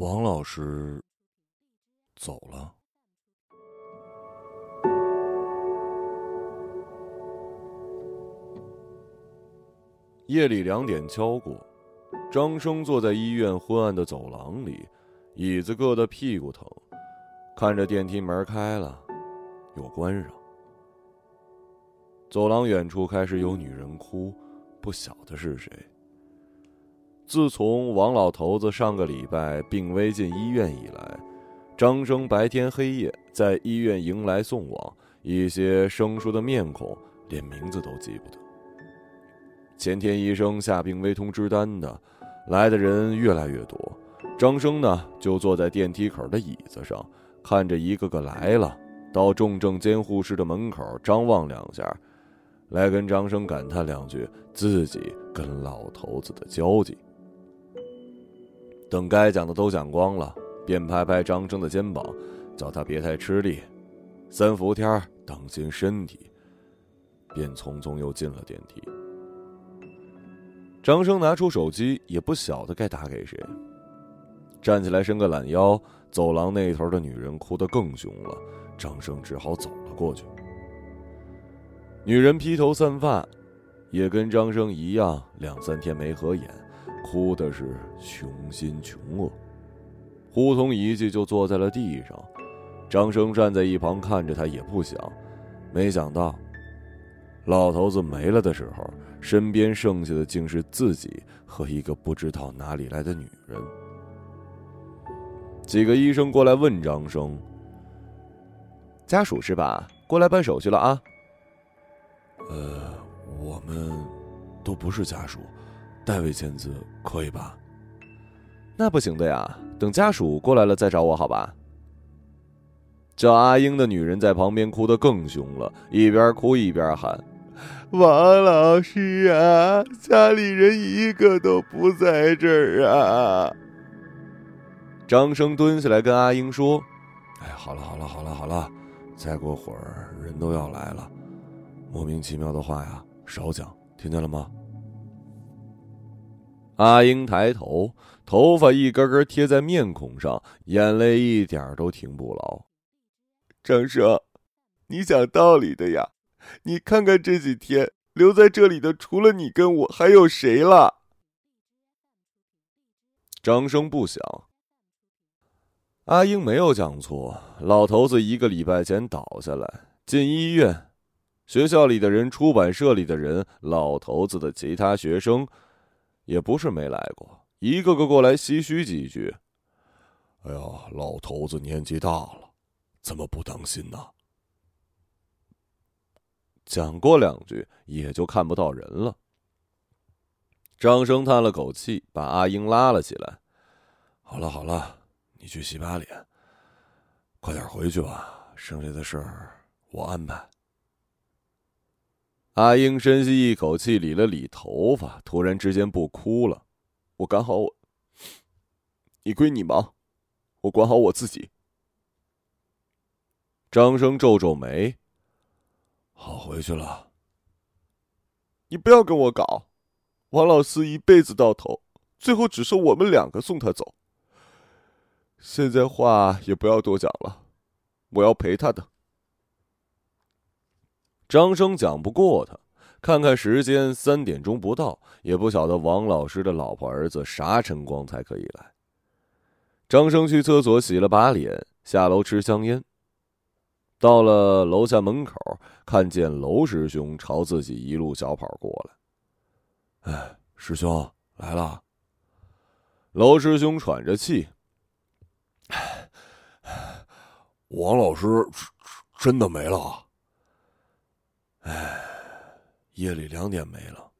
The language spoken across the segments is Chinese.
王老师走了。夜里两点敲过，张生坐在医院昏暗的走廊里，椅子硌得屁股疼，看着电梯门开了，又关上。走廊远处开始有女人哭，不晓得是谁。自从王老头子上个礼拜病危进医院以来，张生白天黑夜在医院迎来送往，一些生疏的面孔连名字都记不得。前天医生下病危通知单的，来的人越来越多。张生呢，就坐在电梯口的椅子上，看着一个个来了，到重症监护室的门口张望两下，来跟张生感叹两句自己跟老头子的交集。等该讲的都讲光了，便拍拍张生的肩膀，叫他别太吃力，三伏天当心身体，便匆匆又进了电梯。张生拿出手机，也不晓得该打给谁。站起来伸个懒腰，走廊那头的女人哭得更凶了。张生只好走了过去。女人披头散发，也跟张生一样，两三天没合眼，哭的是穷心穷恶，呼通一记就坐在了地上。张生站在一旁看着他，也不想，没想到。老头子没了的时候，身边剩下的竟是自己和一个不知道哪里来的女人。几个医生过来问张生：“家属是吧？过来办手续了啊？”“呃，我们都不是家属，代为签字可以吧？”“那不行的呀，等家属过来了再找我，好吧？”叫阿英的女人在旁边哭得更凶了，一边哭一边喊。王老师啊，家里人一个都不在这儿啊！张生蹲下来跟阿英说：“哎，好了好了好了好了，再过会儿人都要来了，莫名其妙的话呀少讲，听见了吗？”阿英抬头，头发一根根贴在面孔上，眼泪一点都停不牢。张生，你讲道理的呀。你看看这几天留在这里的，除了你跟我，还有谁了？张生不想。阿英没有讲错，老头子一个礼拜前倒下来进医院，学校里的人、出版社里的人、老头子的其他学生，也不是没来过，一个个过来唏嘘几句。哎呀，老头子年纪大了，怎么不当心呢？讲过两句，也就看不到人了。张生叹了口气，把阿英拉了起来。好了好了，你去洗把脸，快点回去吧。剩下的事儿我安排。阿英深吸一口气，理了理头发，突然之间不哭了。我赶好我，你归你忙，我管好我自己。张生皱皱眉。好回去了。你不要跟我搞，王老四一辈子到头，最后只剩我们两个送他走。现在话也不要多讲了，我要陪他的。张生讲不过他，看看时间，三点钟不到，也不晓得王老师的老婆儿子啥晨光才可以来。张生去厕所洗了把脸，下楼吃香烟。到了楼下门口，看见娄师兄朝自己一路小跑过来。哎，师兄来了。娄师兄喘着气。王老师真的没了。哎，夜里两点没了，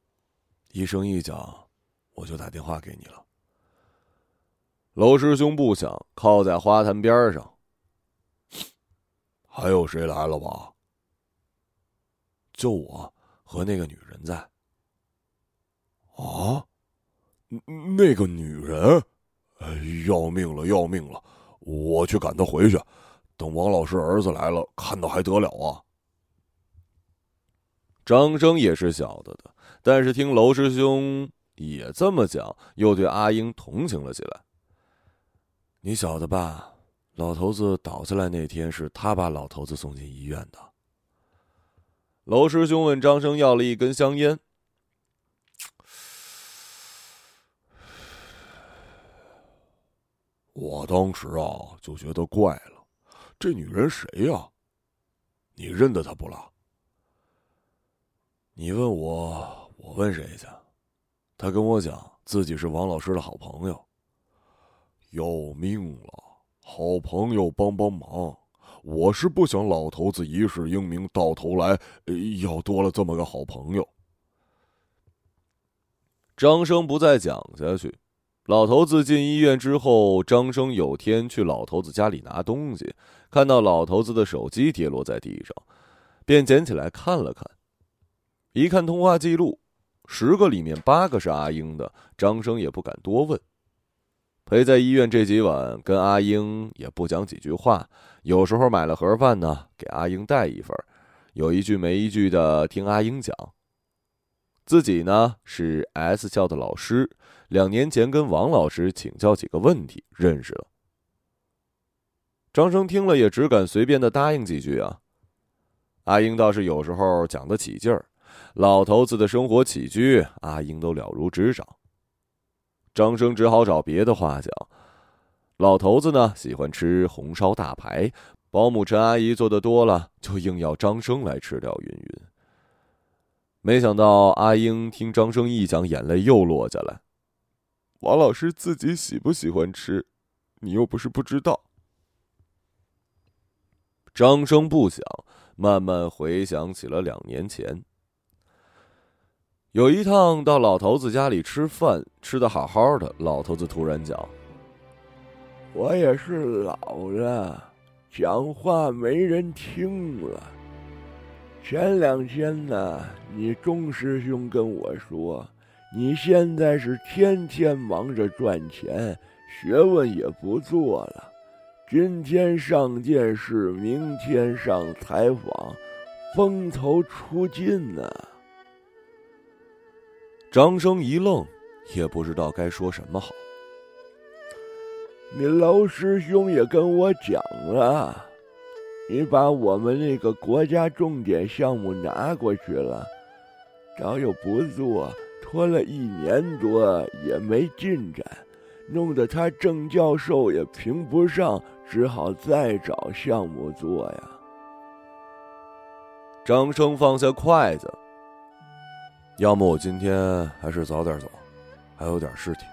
医生一讲，我就打电话给你了。娄师兄不想靠在花坛边上。还有谁来了吧？就我和那个女人在。啊，那个女人，要命了，要命了！我去赶她回去。等王老师儿子来了，看到还得了啊！张生也是晓得的，但是听娄师兄也这么讲，又对阿英同情了起来。你晓得吧？老头子倒下来那天是他把老头子送进医院的。娄师兄问张生要了一根香烟。我当时啊就觉得怪了，这女人谁呀？你认得她不啦？你问我，我问谁去？他跟我讲自己是王老师的好朋友。要命了，好朋友帮帮忙！我是不想老头子一世英名，到头来要多了这么个好朋友。张生不再讲下去。老头子进医院之后，张生有天去老头子家里拿东西，看到老头子的手机跌落在地上，便捡起来看了看。一看通话记录，十个里面八个是阿英的，张生也不敢多问。陪在医院这几晚，跟阿英也不讲几句话，有时候买了盒饭呢，给阿英带一份，有一句没一句的听阿英讲。自己呢是 S 校的老师。两年前跟王老师请教几个问题，认识了。张生听了也只敢随便的答应几句啊。阿英倒是有时候讲得起劲儿，老头子的生活起居，阿英都了如指掌。张生只好找别的话讲。老头子呢喜欢吃红烧大排，保姆陈阿姨做的多了，就硬要张生来吃掉云云。没想到阿英听张生一讲，眼泪又落下来。王老师自己喜不喜欢吃，你又不是不知道。张生不想，慢慢回想起了两年前，有一趟到老头子家里吃饭，吃的好好的，老头子突然讲：“我也是老了，讲话没人听了。前两天呢，你钟师兄跟我说。”你现在是天天忙着赚钱，学问也不做了。今天上电视，明天上采访，风头出尽呢。张生一愣，也不知道该说什么好。你娄师兄也跟我讲了，你把我们那个国家重点项目拿过去了，早又不做。拖了一年多也没进展，弄得他郑教授也评不上，只好再找项目做呀。张生放下筷子，要么我今天还是早点走，还有点事情。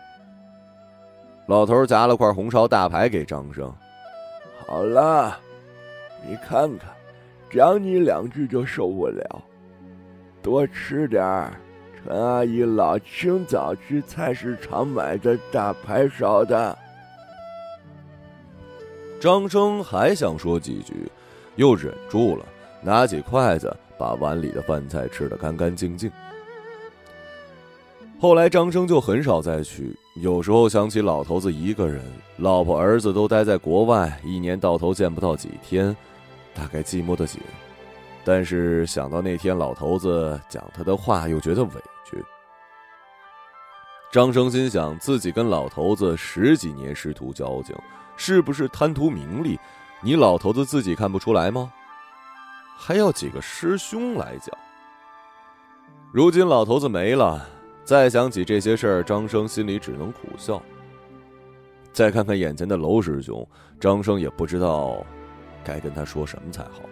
老头夹了块红烧大排给张生，好了，你看看，讲你两句就受不了，多吃点儿。陈阿姨老清早去菜市场买的大排烧的。张生还想说几句，又忍住了，拿起筷子把碗里的饭菜吃得干干净净。后来张生就很少再去，有时候想起老头子一个人，老婆儿子都待在国外，一年到头见不到几天，大概寂寞的紧。但是想到那天老头子讲他的话，又觉得委屈。张生心想，自己跟老头子十几年师徒交情，是不是贪图名利？你老头子自己看不出来吗？还要几个师兄来讲。如今老头子没了，再想起这些事儿，张生心里只能苦笑。再看看眼前的娄师兄，张生也不知道该跟他说什么才好。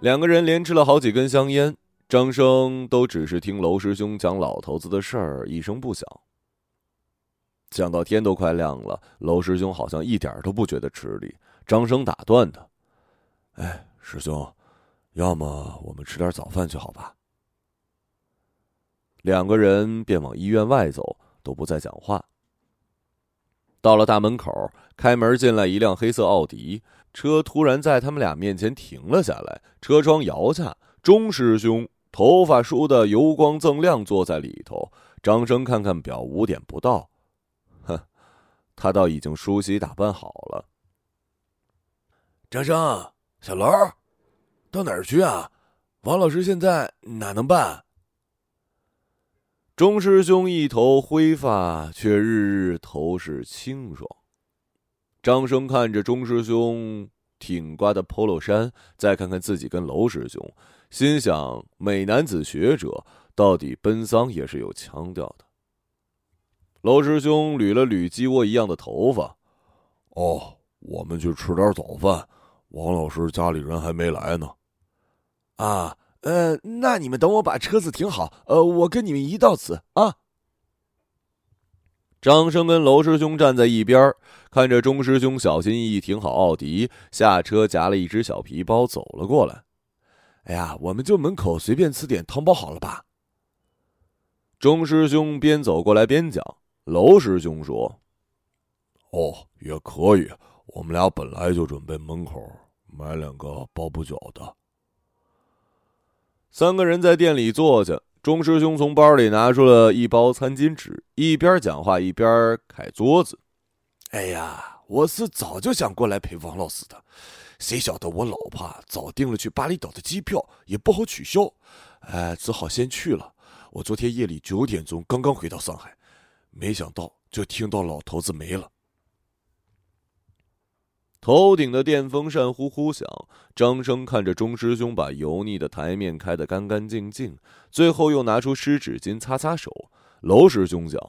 两个人连吃了好几根香烟，张生都只是听娄师兄讲老头子的事儿，一声不响。讲到天都快亮了，娄师兄好像一点都不觉得吃力。张生打断他：“哎，师兄，要么我们吃点早饭去，好吧？”两个人便往医院外走，都不再讲话。到了大门口，开门进来一辆黑色奥迪。车突然在他们俩面前停了下来，车窗摇下，钟师兄头发梳得油光锃亮，坐在里头。张生看看表，五点不到，哼，他倒已经梳洗打扮好了。张生，小楼，到哪儿去啊？王老师现在哪能办？钟师兄一头灰发，却日日头是清爽。张生看着钟师兄挺刮的 polo 衫，再看看自己跟娄师兄，心想：美男子学者到底奔丧也是有腔调的。娄师兄捋了捋鸡窝一样的头发，哦，我们去吃点早饭。王老师家里人还没来呢。啊，呃，那你们等我把车子停好，呃，我跟你们一道辞啊。张生跟娄师兄站在一边，看着钟师兄小心翼翼停好奥迪，下车夹了一只小皮包走了过来。哎呀，我们就门口随便吃点汤包好了吧？钟师兄边走过来边讲。娄师兄说：“哦，也可以。我们俩本来就准备门口买两个包不饺的。”三个人在店里坐下。钟师兄从包里拿出了一包餐巾纸，一边讲话一边揩桌子。哎呀，我是早就想过来陪王老师的，谁晓得我老婆早订了去巴厘岛的机票，也不好取消，哎，只好先去了。我昨天夜里九点钟刚刚回到上海，没想到就听到老头子没了。头顶的电风扇呼呼响，张生看着钟师兄把油腻的台面开得干干净净，最后又拿出湿纸巾擦擦手。娄师兄讲：“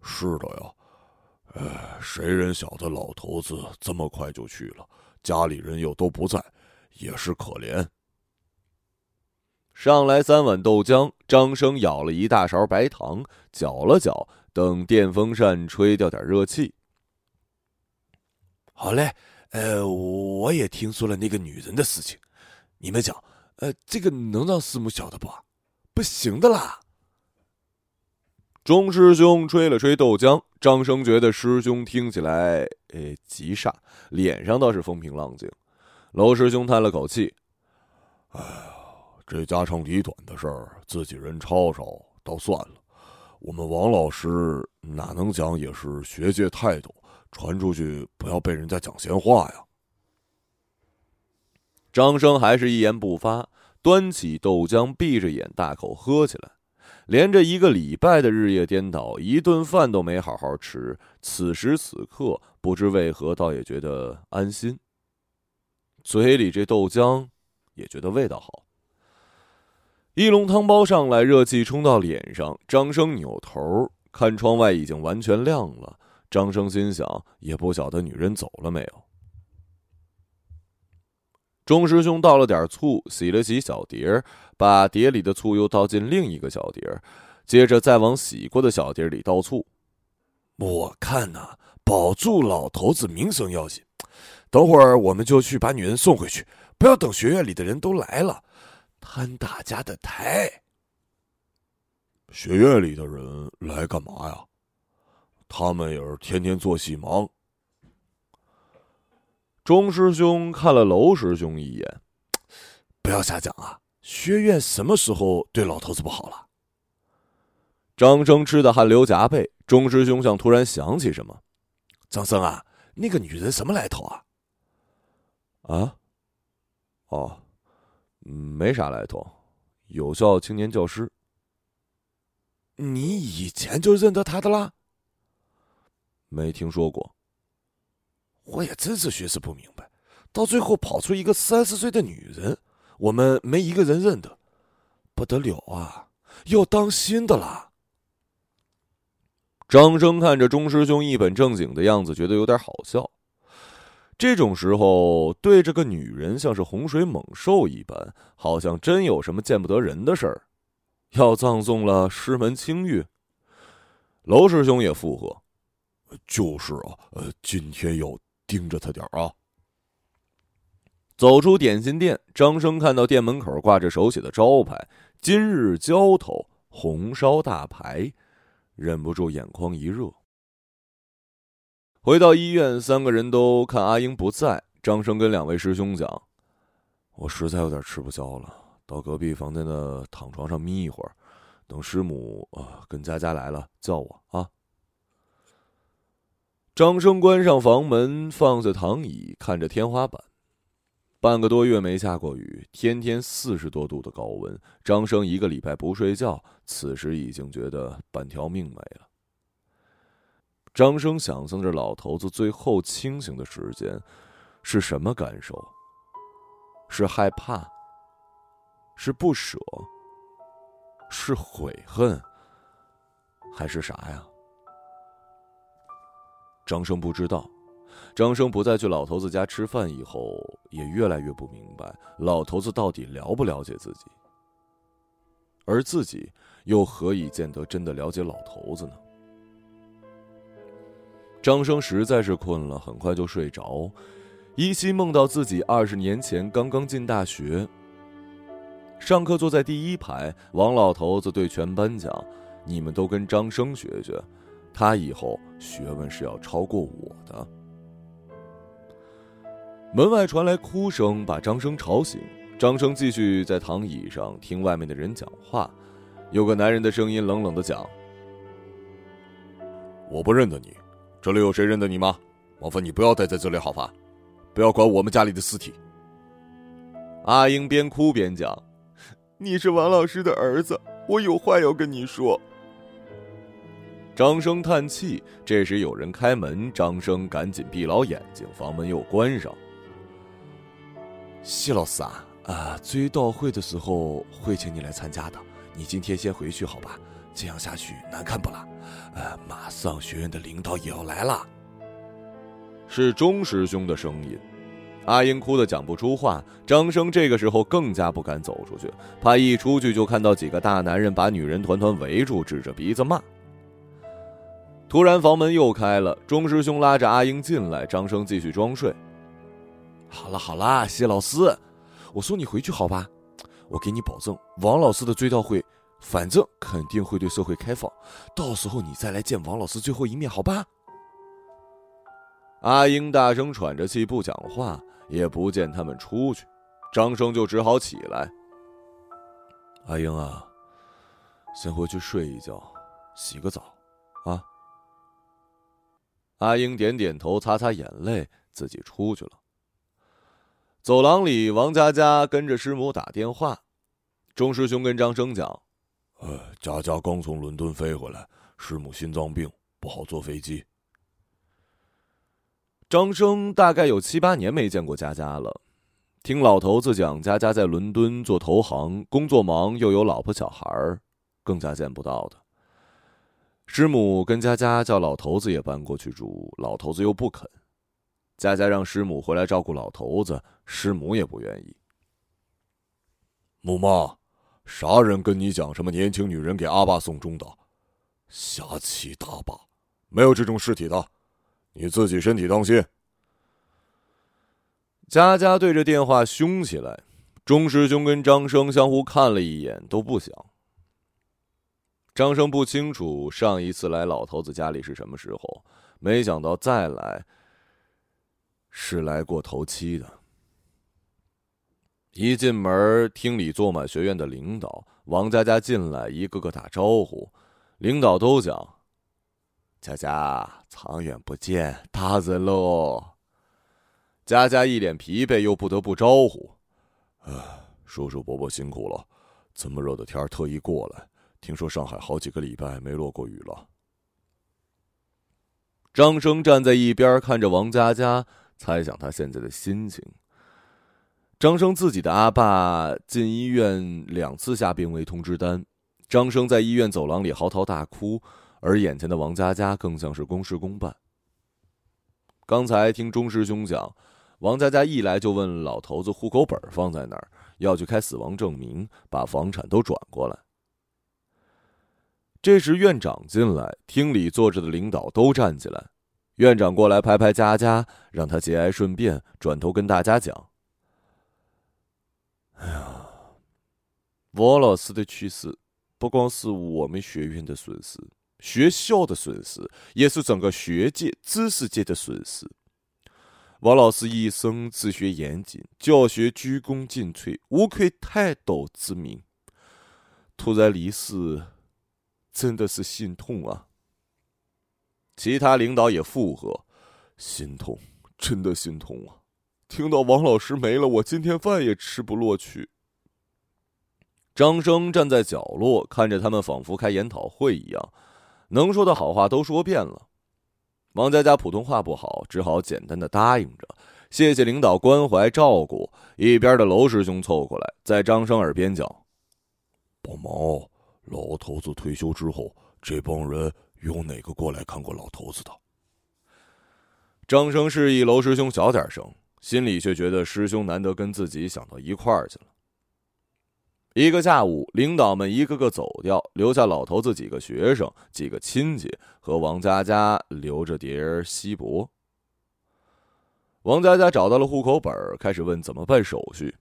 是的呀，哎，谁人晓得老头子这么快就去了，家里人又都不在，也是可怜。”上来三碗豆浆，张生舀了一大勺白糖，搅了搅，等电风扇吹掉点热气。好嘞。呃，我也听说了那个女人的事情，你们讲，呃，这个能让师母晓得不？不行的啦。钟师兄吹了吹豆浆，张生觉得师兄听起来，呃，极煞，脸上倒是风平浪静。娄师兄叹了口气：“哎呀，这家长里短的事儿，自己人吵吵倒算了，我们王老师哪能讲也是学界态度。”传出去，不要被人家讲闲话呀！张生还是一言不发，端起豆浆，闭着眼大口喝起来。连着一个礼拜的日夜颠倒，一顿饭都没好好吃。此时此刻，不知为何，倒也觉得安心。嘴里这豆浆，也觉得味道好。一笼汤包上来，热气冲到脸上。张生扭头看窗外，已经完全亮了。张生心想，也不晓得女人走了没有。钟师兄倒了点醋，洗了洗小碟把碟里的醋又倒进另一个小碟接着再往洗过的小碟里倒醋。我看呐，保住老头子名声要紧。等会儿我们就去把女人送回去，不要等学院里的人都来了，摊大家的台。学院里的人来干嘛呀？他们也是天天做戏忙。钟师兄看了娄师兄一眼，不要瞎讲啊！学院什么时候对老头子不好了？张生吃的汗流浃背。钟师兄像突然想起什么：“张生啊，那个女人什么来头啊？”啊？哦，没啥来头，有效青年教师。你以前就认得他的啦？没听说过，我也真是学识不明白，到最后跑出一个三十岁的女人，我们没一个人认得，不得了啊！要当心的啦。张生看着钟师兄一本正经的样子，觉得有点好笑。这种时候对着个女人像是洪水猛兽一般，好像真有什么见不得人的事儿，要葬送了师门清誉。娄师兄也附和。就是啊，呃，今天要盯着他点儿啊。走出点心店，张生看到店门口挂着手写的招牌“今日浇头红烧大排”，忍不住眼眶一热。回到医院，三个人都看阿英不在，张生跟两位师兄讲：“我实在有点吃不消了，到隔壁房间的躺床上眯一会儿，等师母啊跟佳佳来了叫我啊。”张生关上房门，放下躺椅，看着天花板。半个多月没下过雨，天天四十多度的高温。张生一个礼拜不睡觉，此时已经觉得半条命没了。张生想象着老头子最后清醒的时间是什么感受？是害怕？是不舍？是悔恨？还是啥呀？张生不知道。张生不再去老头子家吃饭以后，也越来越不明白老头子到底了不了解自己，而自己又何以见得真的了解老头子呢？张生实在是困了，很快就睡着，依稀梦到自己二十年前刚刚进大学，上课坐在第一排，王老头子对全班讲：“你们都跟张生学学，他以后学问是要超过我的。”门外传来哭声，把张生吵醒。张生继续在躺椅上听外面的人讲话，有个男人的声音冷冷的讲：“我不认得你。”这里有谁认得你吗？麻烦你不要待在这里好吧，不要管我们家里的尸体。阿英边哭边讲：“你是王老师的儿子，我有话要跟你说。”张生叹气。这时有人开门，张生赶紧闭牢眼睛，房门又关上。谢老师啊，啊，追悼会的时候会请你来参加的，你今天先回去好吧？这样下去难看不啦？呃，马上学院的领导也要来了。是钟师兄的声音。阿英哭得讲不出话。张生这个时候更加不敢走出去，怕一出去就看到几个大男人把女人团团围住，指着鼻子骂。突然房门又开了，钟师兄拉着阿英进来。张生继续装睡。好了好了，谢老师，我送你回去好吧？我给你保证，王老师的追悼会。反正肯定会对社会开放，到时候你再来见王老师最后一面，好吧？阿英大声喘着气不讲话，也不见他们出去，张生就只好起来。阿英啊，先回去睡一觉，洗个澡，啊。阿英点点头，擦擦眼泪，自己出去了。走廊里，王佳佳跟着师母打电话，钟师兄跟张生讲。呃，佳佳刚从伦敦飞回来，师母心脏病不好坐飞机。张生大概有七八年没见过佳佳了，听老头子讲，佳佳在伦敦做投行，工作忙，又有老婆小孩儿，更加见不到的。师母跟佳佳叫老头子也搬过去住，老头子又不肯。佳佳让师母回来照顾老头子，师母也不愿意。母妈。啥人跟你讲什么年轻女人给阿爸送终的？瞎七大八，没有这种尸体的，你自己身体当心。佳佳对着电话凶起来，钟师兄跟张生相互看了一眼，都不想。张生不清楚上一次来老头子家里是什么时候，没想到再来是来过头七的。一进门，厅里坐满学院的领导。王佳佳进来，一个个打招呼。领导都讲：“佳佳，长远不见，大人喽。”佳佳一脸疲惫，又不得不招呼：“啊，叔叔伯伯辛苦了，这么热的天特意过来。听说上海好几个礼拜没落过雨了。”张生站在一边看着王佳佳，猜想他现在的心情。张生自己的阿爸进医院两次下病危通知单，张生在医院走廊里嚎啕大哭，而眼前的王佳佳更像是公事公办。刚才听钟师兄讲，王佳佳一来就问老头子户口本放在哪儿，要去开死亡证明，把房产都转过来。这时院长进来，厅里坐着的领导都站起来，院长过来拍拍佳佳，让他节哀顺变，转头跟大家讲。哎呀，王老师的去世不光是我们学院的损失，学校的损失，也是整个学界、知识界的损失。王老师一生治学严谨，教学鞠躬尽瘁，无愧泰斗之名。突然离世，真的是心痛啊！其他领导也附和：“心痛，真的心痛啊！”听到王老师没了，我今天饭也吃不落去。张生站在角落看着他们，仿佛开研讨会一样，能说的好话都说遍了。王佳佳普通话不好，只好简单的答应着，谢谢领导关怀照顾。一边的娄师兄凑过来，在张生耳边讲：“帮忙哦，老头子退休之后，这帮人有哪个过来看过老头子的？”张生示意娄师兄小点声，心里却觉得师兄难得跟自己想到一块儿去了。一个下午，领导们一个个走掉，留下老头子几个学生、几个亲戚和王佳佳留着碟锡箔。王佳佳找到了户口本，开始问怎么办手续。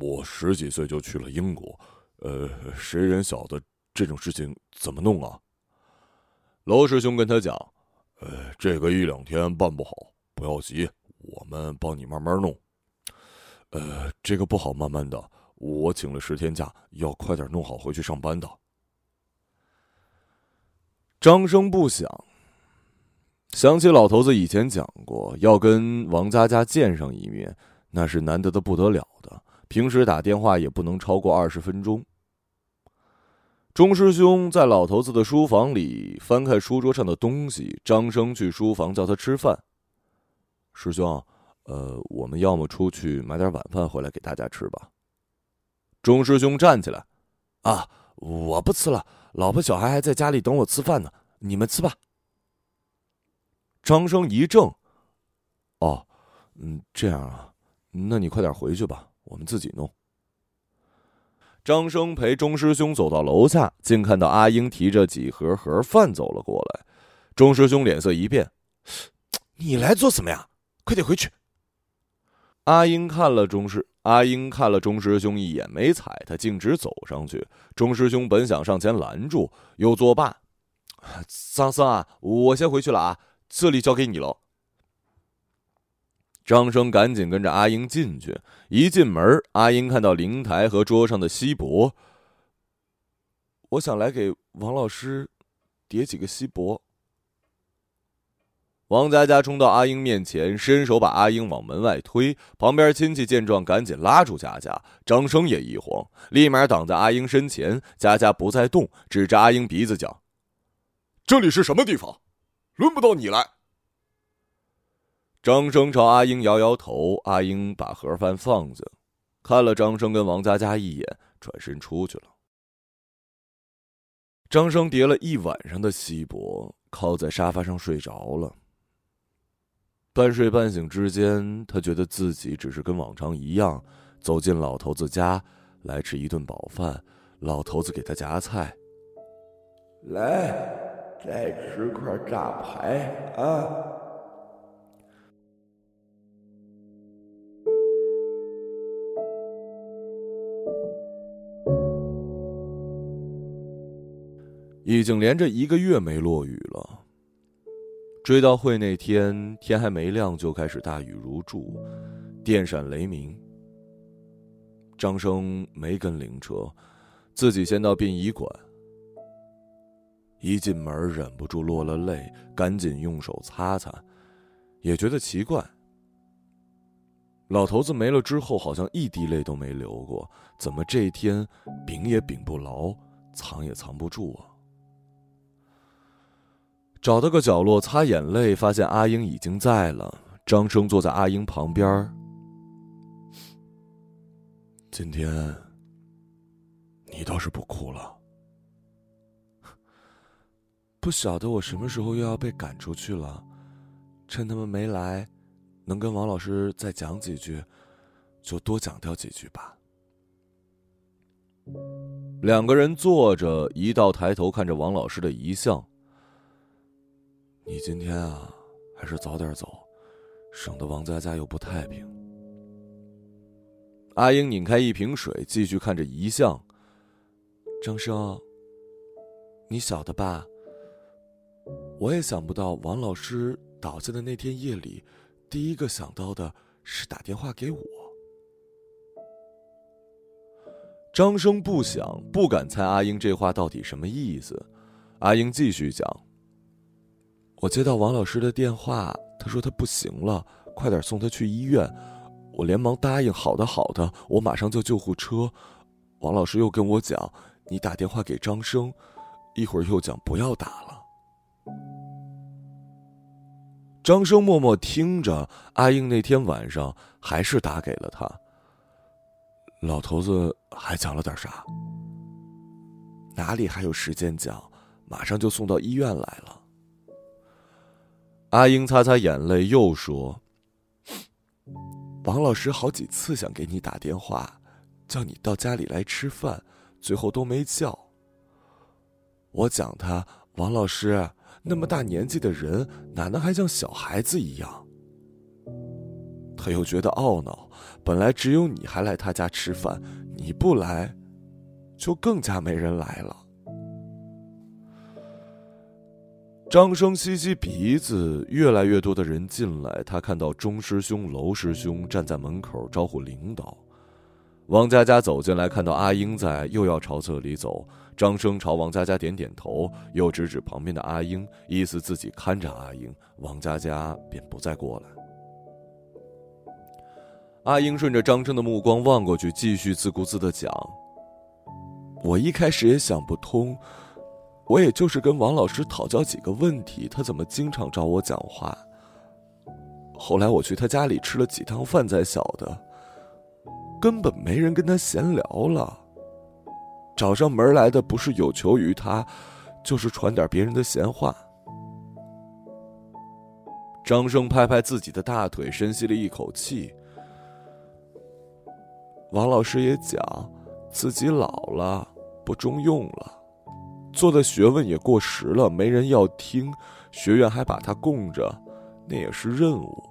我十几岁就去了英国，呃，谁人晓得这种事情怎么弄啊？娄师兄跟他讲：“呃，这个一两天办不好，不要急，我们帮你慢慢弄。”呃，这个不好，慢慢的。我请了十天假，要快点弄好回去上班的。张生不想，想起老头子以前讲过，要跟王佳佳见上一面，那是难得的不得了的。平时打电话也不能超过二十分钟。钟师兄在老头子的书房里翻看书桌上的东西，张生去书房叫他吃饭。师兄。呃，我们要么出去买点晚饭回来给大家吃吧。钟师兄站起来，啊，我不吃了，老婆小孩还在家里等我吃饭呢，你们吃吧。张生一怔，哦，嗯，这样啊，那你快点回去吧，我们自己弄。张生陪钟师兄走到楼下，竟看到阿英提着几盒盒饭走了过来。钟师兄脸色一变，你来做什么呀？快点回去。阿英看了钟师，阿英看了钟师兄一眼，没睬他，径直走上去。钟师兄本想上前拦住，又作罢：“张生啊，我先回去了啊，这里交给你喽。”张生赶紧跟着阿英进去。一进门，阿英看到灵台和桌上的锡箔，我想来给王老师叠几个锡箔。王佳佳冲到阿英面前，伸手把阿英往门外推。旁边亲戚见状，赶紧拉住佳佳。张生也一慌，立马挡在阿英身前。佳佳不再动，指着阿英鼻子讲：“这里是什么地方？轮不到你来。”张生朝阿英摇摇头。阿英把盒饭放下，看了张生跟王佳佳一眼，转身出去了。张生叠了一晚上的锡箔，靠在沙发上睡着了。半睡半醒之间，他觉得自己只是跟往常一样走进老头子家，来吃一顿饱饭。老头子给他夹菜，来，再吃块炸排啊！已经连着一个月没落雨了。追悼会那天，天还没亮就开始大雨如注，电闪雷鸣。张生没跟灵车，自己先到殡仪馆。一进门忍不住落了泪，赶紧用手擦擦，也觉得奇怪。老头子没了之后，好像一滴泪都没流过，怎么这天屏也屏不牢，藏也藏不住啊？找到个角落擦眼泪，发现阿英已经在了。张生坐在阿英旁边。今天，你倒是不哭了。不晓得我什么时候又要被赶出去了，趁他们没来，能跟王老师再讲几句，就多讲掉几句吧。两个人坐着，一道抬头看着王老师的遗像。你今天啊，还是早点走，省得王佳佳又不太平。阿英拧开一瓶水，继续看着遗像。张生，你晓得吧？我也想不到王老师倒下的那天夜里，第一个想到的是打电话给我。张生不想，不敢猜阿英这话到底什么意思。阿英继续讲。我接到王老师的电话，他说他不行了，快点送他去医院。我连忙答应，好的，好的，我马上叫救护车。王老师又跟我讲，你打电话给张生，一会儿又讲不要打了。张生默默听着，阿英那天晚上还是打给了他。老头子还讲了点啥？哪里还有时间讲？马上就送到医院来了。阿英擦擦眼泪，又说：“王老师好几次想给你打电话，叫你到家里来吃饭，最后都没叫。我讲他，王老师。”那么大年纪的人，哪能还像小孩子一样？他又觉得懊恼，本来只有你还来他家吃饭，你不来，就更加没人来了。张生吸吸鼻子，越来越多的人进来，他看到钟师兄、娄师兄站在门口招呼领导。王佳佳走进来，看到阿英在，又要朝这里走。张生朝王佳佳点点头，又指指旁边的阿英，意思自己看着阿英。王佳佳便不再过来。阿英顺着张生的目光望过去，继续自顾自的讲：“我一开始也想不通，我也就是跟王老师讨教几个问题，他怎么经常找我讲话？后来我去他家里吃了几趟饭才晓得，根本没人跟他闲聊了。”找上门来的不是有求于他，就是传点别人的闲话。张生拍拍自己的大腿，深吸了一口气。王老师也讲，自己老了，不中用了，做的学问也过时了，没人要听，学院还把他供着，那也是任务。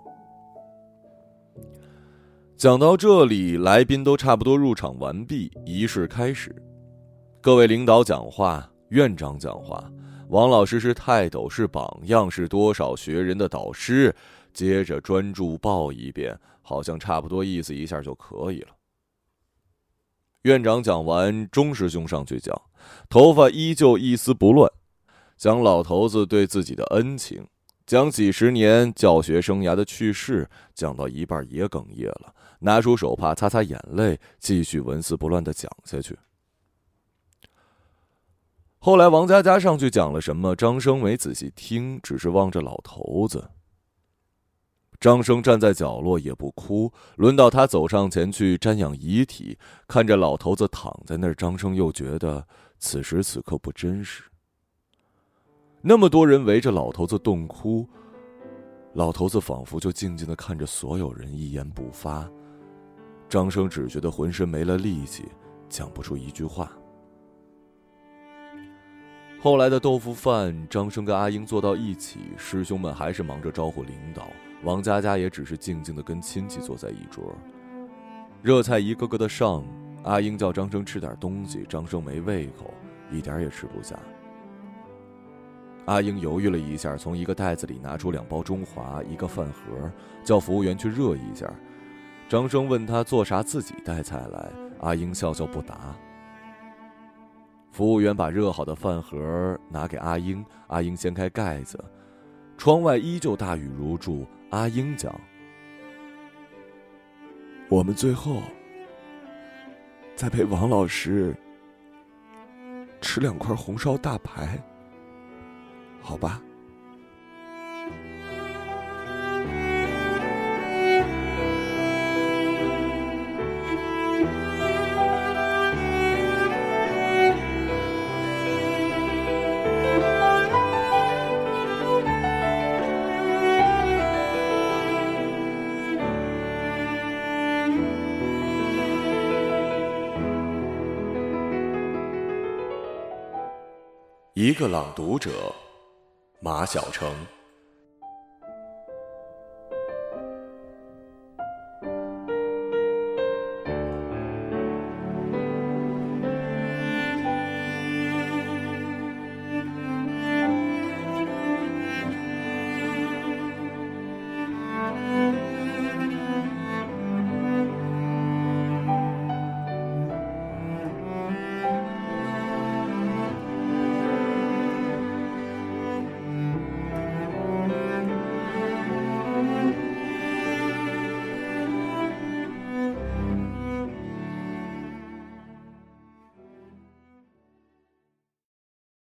讲到这里，来宾都差不多入场完毕，仪式开始。各位领导讲话，院长讲话，王老师是泰斗，是榜样，是多少学人的导师。接着专注报一遍，好像差不多意思一下就可以了。院长讲完，钟师兄上去讲，头发依旧一丝不乱，讲老头子对自己的恩情，讲几十年教学生涯的趣事，讲到一半也哽咽了，拿出手帕擦擦眼泪，继续纹丝不乱的讲下去。后来，王佳佳上去讲了什么？张生没仔细听，只是望着老头子。张生站在角落也不哭。轮到他走上前去瞻仰遗体，看着老头子躺在那儿，张生又觉得此时此刻不真实。那么多人围着老头子洞哭，老头子仿佛就静静的看着所有人，一言不发。张生只觉得浑身没了力气，讲不出一句话。后来的豆腐饭，张生跟阿英坐到一起，师兄们还是忙着招呼领导，王佳佳也只是静静的跟亲戚坐在一桌。热菜一个个的上，阿英叫张生吃点东西，张生没胃口，一点也吃不下。阿英犹豫了一下，从一个袋子里拿出两包中华，一个饭盒，叫服务员去热一下。张生问他做啥，自己带菜来，阿英笑笑不答。服务员把热好的饭盒拿给阿英，阿英掀开盖子，窗外依旧大雨如注。阿英讲：“我们最后再陪王老师吃两块红烧大排，好吧？”一个朗读者，马晓成。